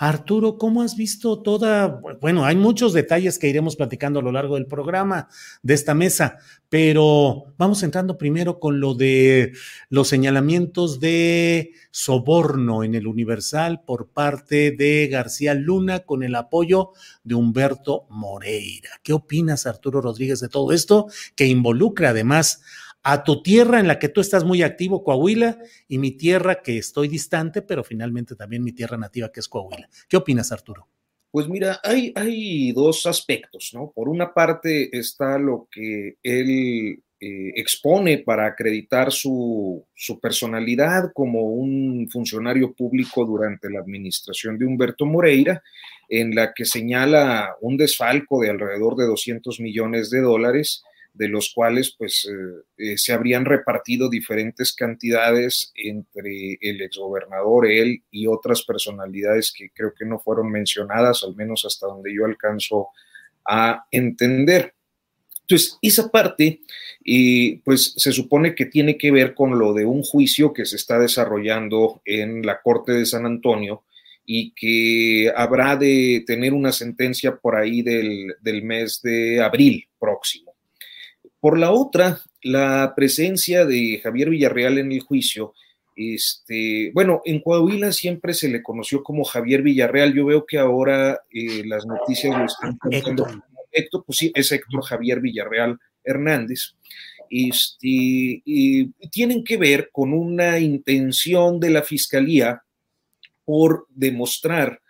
Arturo, ¿cómo has visto toda? Bueno, hay muchos detalles que iremos platicando a lo largo del programa de esta mesa, pero vamos entrando primero con lo de los señalamientos de soborno en el Universal por parte de García Luna con el apoyo de Humberto Moreira. ¿Qué opinas, Arturo Rodríguez, de todo esto que involucra además a tu tierra en la que tú estás muy activo, Coahuila, y mi tierra que estoy distante, pero finalmente también mi tierra nativa que es Coahuila. ¿Qué opinas, Arturo? Pues mira, hay, hay dos aspectos, ¿no? Por una parte está lo que él eh, expone para acreditar su, su, personalidad como un funcionario público durante la administración de Humberto Moreira, en la que señala un desfalco de alrededor de 200 millones de dólares de los cuales pues eh, eh, se habrían repartido diferentes cantidades entre el exgobernador, él y otras personalidades que creo que no fueron mencionadas, al menos hasta donde yo alcanzo a entender. Entonces, esa parte, pues se supone que tiene que ver con lo de un juicio que se está desarrollando en la Corte de San Antonio y que habrá de tener una sentencia por ahí del, del mes de abril próximo. Por la otra, la presencia de Javier Villarreal en el juicio, este, bueno, en Coahuila siempre se le conoció como Javier Villarreal. Yo veo que ahora eh, las noticias lo están contando Héctor, pues sí, es Héctor Javier Villarreal Hernández. Este, y tienen que ver con una intención de la fiscalía por demostrar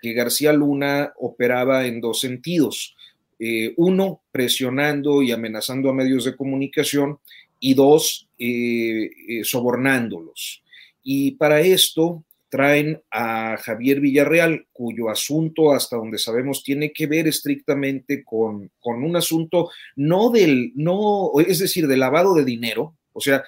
que García Luna operaba en dos sentidos. Eh, uno, presionando y amenazando a medios de comunicación y dos, eh, eh, sobornándolos. Y para esto traen a Javier Villarreal, cuyo asunto, hasta donde sabemos, tiene que ver estrictamente con, con un asunto no del, no, es decir, de lavado de dinero. O sea,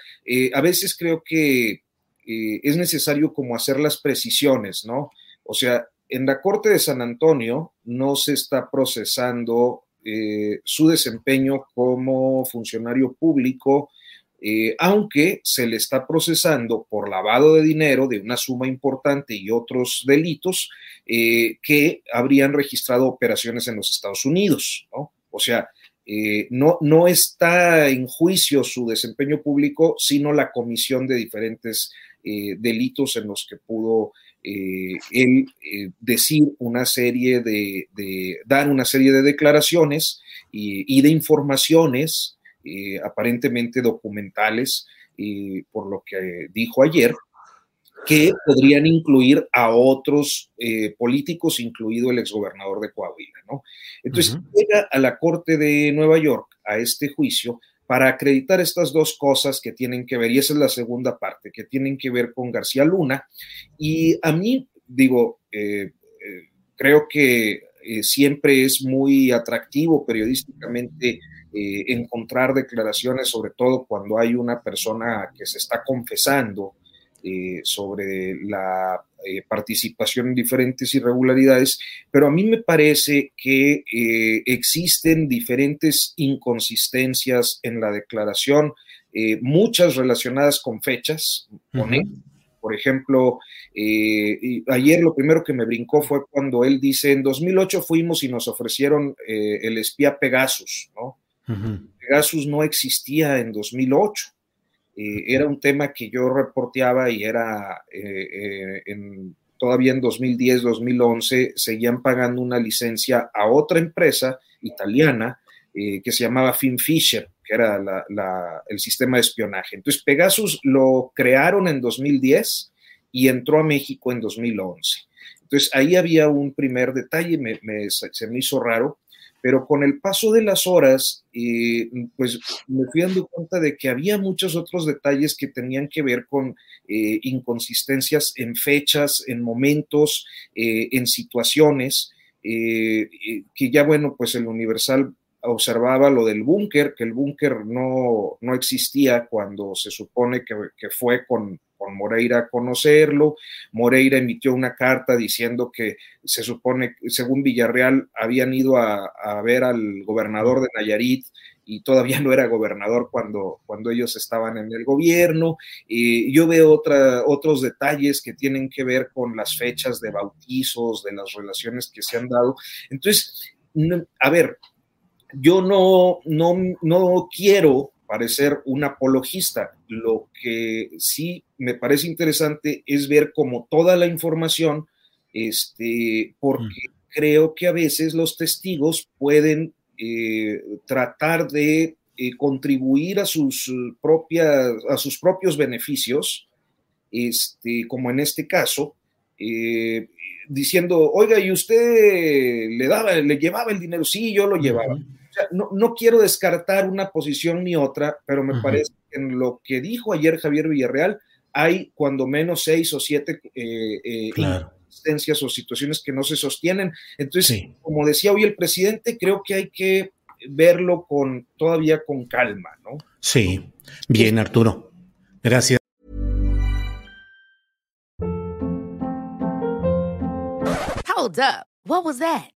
a veces creo que es necesario como hacer las precisiones, ¿no? O sea, en la Corte de San Antonio no se está procesando eh, su desempeño como funcionario público, eh, aunque se le está procesando por lavado de dinero de una suma importante y otros delitos eh, que habrían registrado operaciones en los Estados Unidos. O sea, no, no está en juicio su desempeño público, sino la comisión de diferentes delitos en los que pudo eh, él eh, decir una serie de, dar una serie de declaraciones y, de informaciones eh, aparentemente documentales, por lo que dijo ayer, que podrían incluir a otros políticos, incluido el exgobernador de Coahuila, ¿no? Entonces, llega a la Corte de Nueva York a este juicio para acreditar estas dos cosas que tienen que ver, y esa es la segunda parte, que tienen que ver con García Luna. Y a mí, digo, eh, eh, creo que eh, siempre es muy atractivo periodísticamente encontrar declaraciones, sobre todo cuando hay una persona que se está confesando sobre la eh, participación en diferentes irregularidades, pero a mí me parece que eh, existen diferentes inconsistencias en la declaración, eh, muchas relacionadas con fechas, con por ejemplo, eh, ayer lo primero que me brincó fue cuando él dice, en 2008 fuimos y nos ofrecieron eh, el espía Pegasus, ¿no? Pegasus no existía en 2008. Era un tema que yo reporteaba y era en, todavía en 2010, 2011, seguían pagando una licencia a otra empresa italiana que se llamaba FinFisher que era el sistema de espionaje. Entonces, Pegasus lo crearon en 2010 y entró a México en 2011. Entonces, ahí había un primer detalle, se me hizo raro, pero con el paso de las horas, eh, pues me fui dando cuenta de que había muchos otros detalles que tenían que ver con eh, inconsistencias en fechas, en momentos, eh, en situaciones, que ya, bueno, pues el Universal observaba lo del búnker, que el búnker no, no, existía cuando se supone que fue con, con, Moreira a conocerlo. Moreira emitió una carta diciendo que se supone, según Villarreal, habían ido a, ver al gobernador de Nayarit y todavía no era gobernador cuando, cuando ellos estaban en el gobierno. y yo veo otra, otros detalles que tienen que ver con las fechas de bautizos, de las relaciones que se han dado. Entonces, a ver, yo no, no, quiero parecer un apologista. Lo que sí me parece interesante es ver como toda la información, este, porque mm. creo que a veces los testigos pueden eh, tratar de eh, contribuir a sus, propias, a sus propios beneficios, este, como en este caso, eh, diciendo, oiga, ¿y usted le daba, le llevaba el dinero? Sí, yo lo llevaba no, quiero descartar una posición ni otra, pero me parece que en lo que dijo ayer Javier Villarreal hay cuando menos seis o siete eh, eh o situaciones que no se sostienen. Entonces, como decía hoy el presidente, creo que hay que verlo con todavía con calma, ¿no? Sí, bien, Arturo. Gracias. Hold up. What was that?